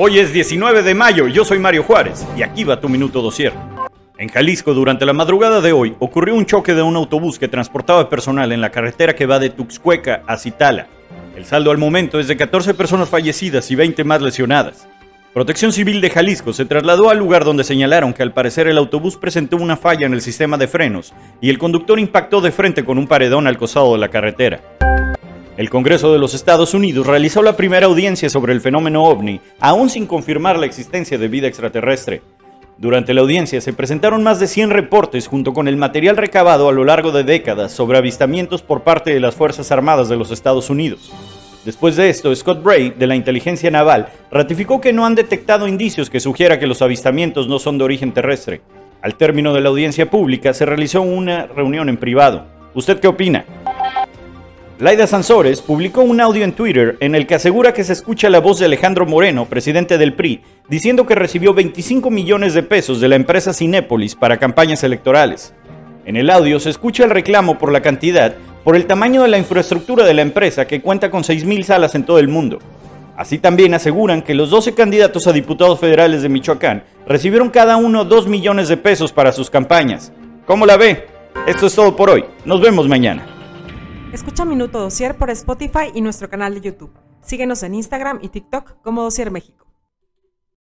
Hoy es 19 de mayo, yo soy Mario Juárez y aquí va tu minuto dosier. En Jalisco, durante la madrugada de hoy, ocurrió un choque de un autobús que transportaba personal en la carretera que va de Tuxcueca a Citala. El saldo al momento es de 14 personas fallecidas y 20 más lesionadas. Protección Civil de Jalisco se trasladó al lugar donde señalaron que al parecer el autobús presentó una falla en el sistema de frenos y el conductor impactó de frente con un paredón al costado de la carretera. El Congreso de los Estados Unidos realizó la primera audiencia sobre el fenómeno ovni, aún sin confirmar la existencia de vida extraterrestre. Durante la audiencia se presentaron más de 100 reportes junto con el material recabado a lo largo de décadas sobre avistamientos por parte de las Fuerzas Armadas de los Estados Unidos. Después de esto, Scott Bray, de la Inteligencia Naval, ratificó que no han detectado indicios que sugiera que los avistamientos no son de origen terrestre. Al término de la audiencia pública se realizó una reunión en privado. ¿Usted qué opina? Laida Sansores publicó un audio en Twitter en el que asegura que se escucha la voz de Alejandro Moreno, presidente del PRI, diciendo que recibió 25 millones de pesos de la empresa Cinépolis para campañas electorales. En el audio se escucha el reclamo por la cantidad por el tamaño de la infraestructura de la empresa que cuenta con 6.000 salas en todo el mundo. Así también aseguran que los 12 candidatos a diputados federales de Michoacán recibieron cada uno 2 millones de pesos para sus campañas. ¿Cómo la ve? Esto es todo por hoy. Nos vemos mañana. Escucha Minuto Dosier por Spotify y nuestro canal de YouTube. Síguenos en Instagram y TikTok como Dosier México.